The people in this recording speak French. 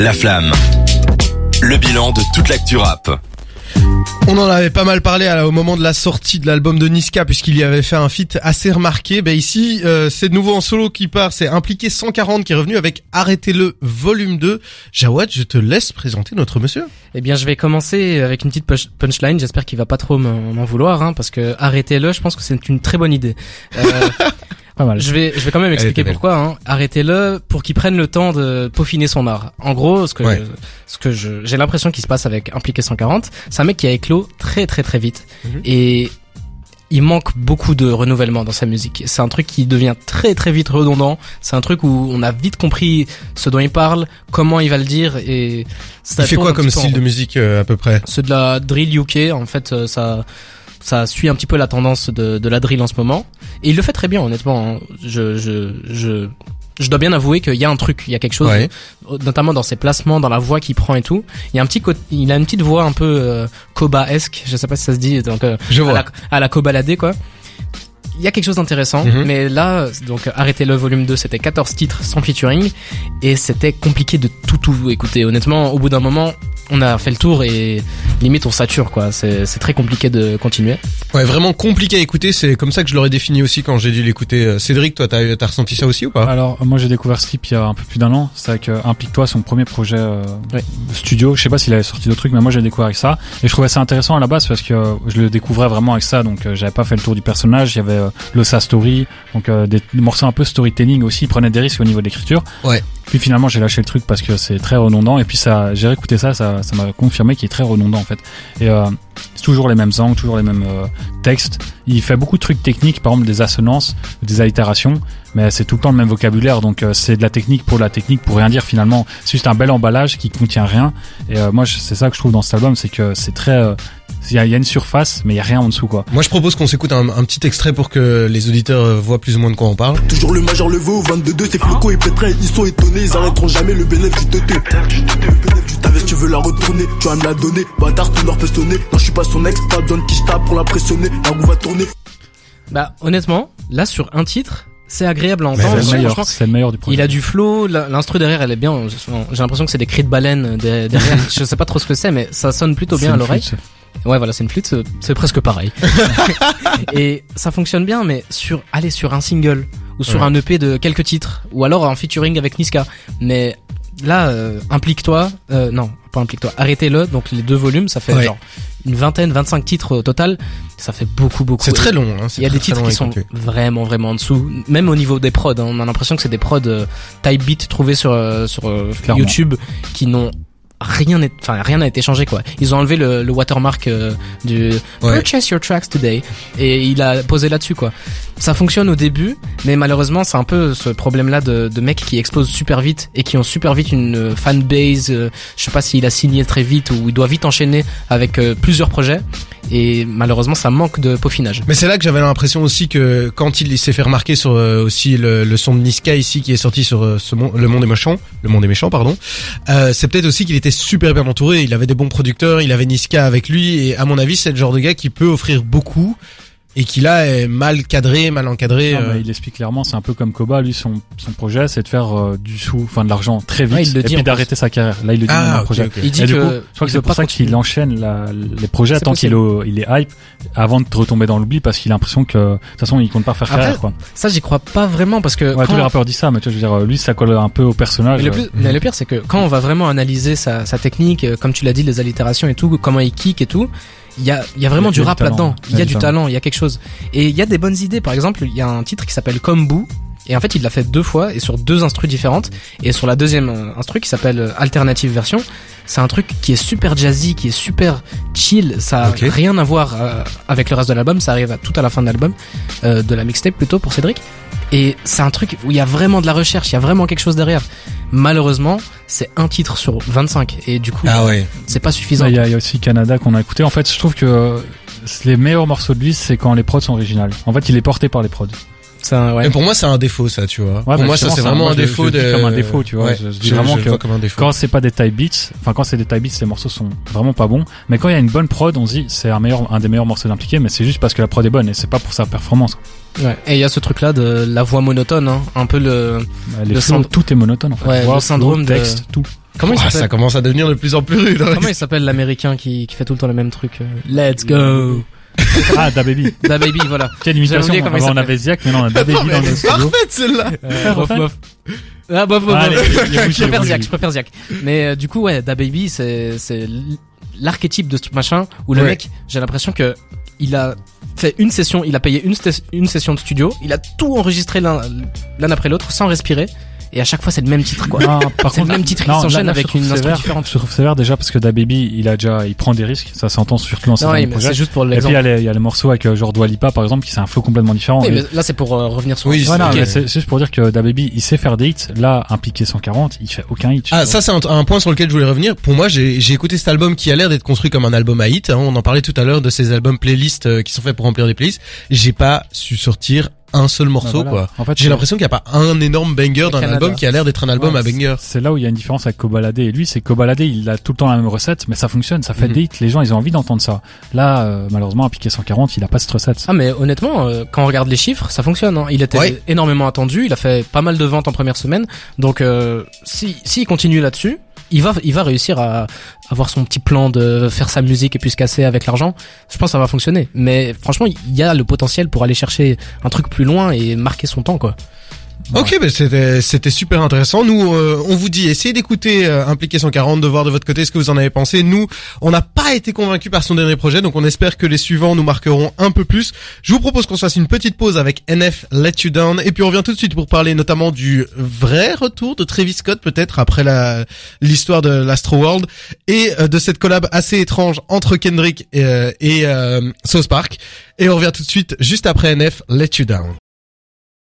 La Flamme. Le bilan de toute l'actu rap. On en avait pas mal parlé au moment de la sortie de l'album de Niska puisqu'il y avait fait un feat assez remarqué. Ben ici, euh, c'est de nouveau en solo qui part, c'est Impliqué 140 qui est revenu avec Arrêtez-le volume 2. Jawad, je te laisse présenter notre monsieur. Eh bien, je vais commencer avec une petite punchline. J'espère qu'il va pas trop m'en vouloir, hein, parce que Arrêtez-le, je pense que c'est une très bonne idée. Euh, Je vais, je vais quand même expliquer pourquoi. Hein. Arrêtez-le pour qu'il prenne le temps de peaufiner son art. En gros, ce que, ce que je, j'ai l'impression qu'il se passe avec Impliqué 140, c'est un mec qui a éclos très très très vite mhm. et il manque beaucoup de renouvellement dans sa musique. C'est un truc qui devient très très vite redondant. C'est un truc où on a vite compris ce dont il parle, comment il va le dire et ça il fait quoi comme style de musique euh, à peu près? C'est de la drill UK. En fait, euh, ça ça suit un petit peu la tendance de, de la drill en ce moment. Et il le fait très bien, honnêtement. Hein. Je, je, je, je dois bien avouer qu'il y a un truc, il y a quelque chose, notamment dans ses placements, dans la voix qu'il prend et tout. Il y a un petit, il a une petite voix un peu euh, Koba-esque, je sais pas si ça se dit, donc euh, je vois. à la, à la quoi il y a quelque chose d'intéressant, mhm. mais là, donc arrêtez le volume 2, c'était 14 titres sans featuring, et c'était compliqué de tout tout écouter. Honnêtement, au bout d'un moment, on a fait le tour et limite on sature quoi. C'est très compliqué de continuer. Ouais, vraiment compliqué à écouter. C'est comme ça que je l'aurais défini aussi quand j'ai dû l'écouter. Euh, Cédric, toi, t'as as ressenti ça aussi ou pas? Alors moi j'ai découvert Slip il y a un peu plus d'un an. C'est avec euh, Implique-toi, son premier projet euh, studio. Je sais pas s'il avait sorti d'autres trucs, mais moi j'ai découvert avec ça et je trouvais ça intéressant à la base parce que je le découvrais vraiment avec ça. Donc j'avais pas fait le tour du personnage. Il y avait le sa story, donc des, morceaux un peu storytelling aussi. Il prenait des risques au niveau de l'écriture. Ouais. Puis finalement j'ai lâché le truc parce que c'est très redondant. Et puis ça j'ai réécouté ça ça m'a confirmé qu'il est très redondant en fait. Et euh, c'est toujours les mêmes angles toujours les mêmes euh, textes il fait beaucoup de trucs techniques par exemple des assonances des allitérations mais c'est tout le temps le même vocabulaire donc euh, c'est de la technique pour la technique pour rien dire finalement c'est juste un bel emballage qui contient rien et euh, moi c'est ça que je trouve dans cet album c'est que c'est très il y, a, une surface, mais il y a rien en dessous, quoi. Moi, je propose qu'on s'écoute un, petit extrait pour que les auditeurs voient plus ou moins de quoi on parle. Toujours le major levé au 22 c'est Floco et Pétrin, ils sont étonnés, ils arrêteront jamais le bénéfice du TT. T'avais, tu veux la retourner, tu vas me la donner, bâtard, tout leur peut sonner. Non, je suis pas son ex, pas donne qui je pour l'impressionner, la roue va tourner. Bah, honnêtement, là, sur un titre, c'est agréable à entendre. C'est le, meilleur du projet. Il a du flow, l'instru derrière elle est bien. J'ai l'impression que c'est des cris de baleine derrière. je sais pas trop ce que c'est, mais ça sonne plutôt bien à l'oreille. Ouais, voilà, c'est une flûte, c'est presque pareil. et ça fonctionne bien, mais sur, allez, sur un single ou sur un EP de quelques titres, ou alors en featuring avec Niska. Mais là, euh, implique-toi, euh, non, pas implique-toi, arrêtez-le. Donc les deux volumes, ça fait genre une vingtaine, 25 titres au total. Ça fait beaucoup, beaucoup. C'est très long. Hein, Il y a des titres qui sont vraiment, vraiment en dessous. Même au niveau des prods, hein, on a l'impression que c'est des prods euh, type beat trouvés sur sur YouTube qui n'ont rien n'est enfin rien n'a été changé quoi. Ils ont enlevé le, le watermark euh, du purchase your tracks today et il a posé là-dessus quoi. Ça fonctionne au début mais malheureusement c'est un peu ce problème là de, de mecs qui explosent super vite et qui ont super vite une fanbase euh, je sais pas s'il a signé très vite ou il doit vite enchaîner avec euh, plusieurs projets. Et malheureusement ça manque de peaufinage. Mais c'est là que j'avais l'impression aussi que quand il s'est fait remarquer sur euh, aussi le, le, son de Niska ici qui est sorti sur euh, ce le monde des méchants, le monde des méchants pardon, euh, c'est peut-être aussi qu'il était super bien entouré, il avait des bons producteurs, il avait Niska avec lui et à mon avis c'est le genre de gars qui peut offrir beaucoup et qui là est mal cadré, mal encadré. Euh. il explique clairement, c'est un peu comme Koba, lui son, son projet c'est de faire euh, du sou, enfin de l'argent très vite et puis d'arrêter sa carrière. Là il le dit ah, dans le projet. Il dit que, je crois que c'est pour ça qu'il enchaîne la, les projets tant qu'il est, il est hype avant de retomber dans l'oubli parce qu'il a l'impression que de toute façon il compte pas faire carrière quoi. Ça j'y crois pas vraiment parce que ouais, tous les rappeurs disent ça mais tu vois, je veux dire lui ça colle un peu au personnage. Mais le, plus, mais le pire c'est que quand on va vraiment analyser sa, sa technique, euh, comme tu l'as dit les allitérations et tout, comment il kick et tout, il y a, y a vraiment du rap là-dedans. Il y a du talent, il y a quelque chose. Et il y a des bonnes idées. Par exemple, il y a un titre qui s'appelle Kombu. Et en fait, il l'a fait deux fois et sur deux instrus différentes. Et sur la deuxième euh, instru qui s'appelle euh, Alternative Version, c'est un truc qui est super jazzy, qui est super chill. Ça a rien à voir euh, avec le reste de l'album. Ça arrive à tout à la fin de l'album, de la mixtape plutôt pour Cédric. Et c'est un truc où il y a vraiment de la recherche, il y a vraiment quelque chose derrière. Malheureusement, c'est un titre sur 25 et du coup, ah ouais. c'est pas suffisant. Il y, a aussi Canada qu'on a écouté. En fait, je trouve que les meilleurs morceaux de lui, c'est quand les prods sont originales. En fait, il est porté par les prods. Un, ouais. pour moi, c'est un défaut, ça, tu vois. pour bah, moi, ça, c'est vraiment un défaut de... comme un défaut, tu vois. je, dis vraiment que quand c'est pas des type beats, enfin, quand c'est des type beats, les morceaux sont vraiment pas bons. Mais quand il y a une bonne prod, on se dit, c'est un meilleur, un des meilleurs morceaux d'impliqué, mais c'est juste parce que la prod est bonne et c'est pas pour sa performance. Ouais. Et il y a ce truc là de la voix monotone, hein. un peu le. Bah, le tout est monotone en fait. Ouais, le syndrome de... texte, tout. Comment il Ah, s'appelle ça commence à devenir de plus en plus rude. hein. Comment il s'appelle l'américain qui, qui fait tout le temps le même truc euh, Let's go Ah, Da Baby. Da Baby, voilà. Quelle imitation. oublié comment il Avant, on avait Ziak, mais non, on a Da Baby dans le studio. parfaite celle-là. Euh, bof, bof. Ah, bof, bof, Allez, il Je il préfère il je préfère Ziak. Mais euh, du coup, ouais, Da Baby, c'est c'est l'archétype de ce machin où le Ouais. mec, j'ai l'impression que il a fait une session, il a payé une, une session de studio, il a tout enregistré l'un après l'autre sans respirer. Et à chaque fois, c'est le même titre, quoi. Non, par C'est le contre, même titre qui s'enchaîne avec une sévère. différente. Je trouve sévère déjà parce que Da Baby, il a déjà, il prend des risques. Ça s'entend surtout dans ses projets. c'est juste pour Et puis il y, l'exemple. a les, il y a les morceaux avec euh, genre Dua Lipa par exemple qui c'est un flow complètement différent. Oui, Mais- là, c'est pour euh, revenir sur. Oui, Ouais, non, ok. mais c'est juste pour dire que Da Baby il sait faire des hits. Là, impliqué 140, il fait aucun hit. Ah, ça c'est un, un point sur lequel je voulais revenir. Pour moi, j'ai j'ai écouté cet album qui a l'air d'être construit comme un album à hit. hein. On en parlait tout à l'heure de ces albums playlists euh, qui sont faits pour remplir des playlists. J'ai pas su sortir un seul morceau, Bah, voilà. quoi. En fait, J'ai l'impression qu'il n'y a pas un énorme banger d'un album qui a l'air d'être un album Ouais, à banger. C'est là où il y a une différence avec Kobalade et lui, c'est Kobalade, il a tout le temps la même recette, mais ça fonctionne, ça fait Mhm. des hits, les gens ils ont envie d'entendre ça. Là, euh, malheureusement, à piqué 140, il a pas cette recette. Ah mais honnêtement, euh, quand on regarde les chiffres, ça fonctionne. Hein. Il était Ouais. énormément attendu, il a fait pas mal de ventes en première semaine. Donc euh, si s'il continue là-dessus, il va il va réussir à avoir son petit plan de faire sa musique et puis se casser avec l'argent. Je pense que ça va fonctionner. Mais franchement, il y a le potentiel pour aller chercher un truc plus loin et marquer son temps quoi. Ok, ben c'était c'était super intéressant. Nous, euh, on vous dit, essayez d'écouter euh, Impliqué 140, de voir de votre côté ce que vous en avez pensé. Nous, on n'a pas été convaincus par son dernier projet, donc on espère que les suivants nous marqueront un peu plus. Je vous propose qu'on se fasse une petite pause avec NF Let You Down, et puis on revient tout de suite pour parler notamment du vrai retour de Travis Scott, peut-être après la l'histoire de l'Astro World et euh, de cette collab assez étrange entre Kendrick et, euh, et euh, South Park. Et on revient tout de suite juste après NF Let You Down.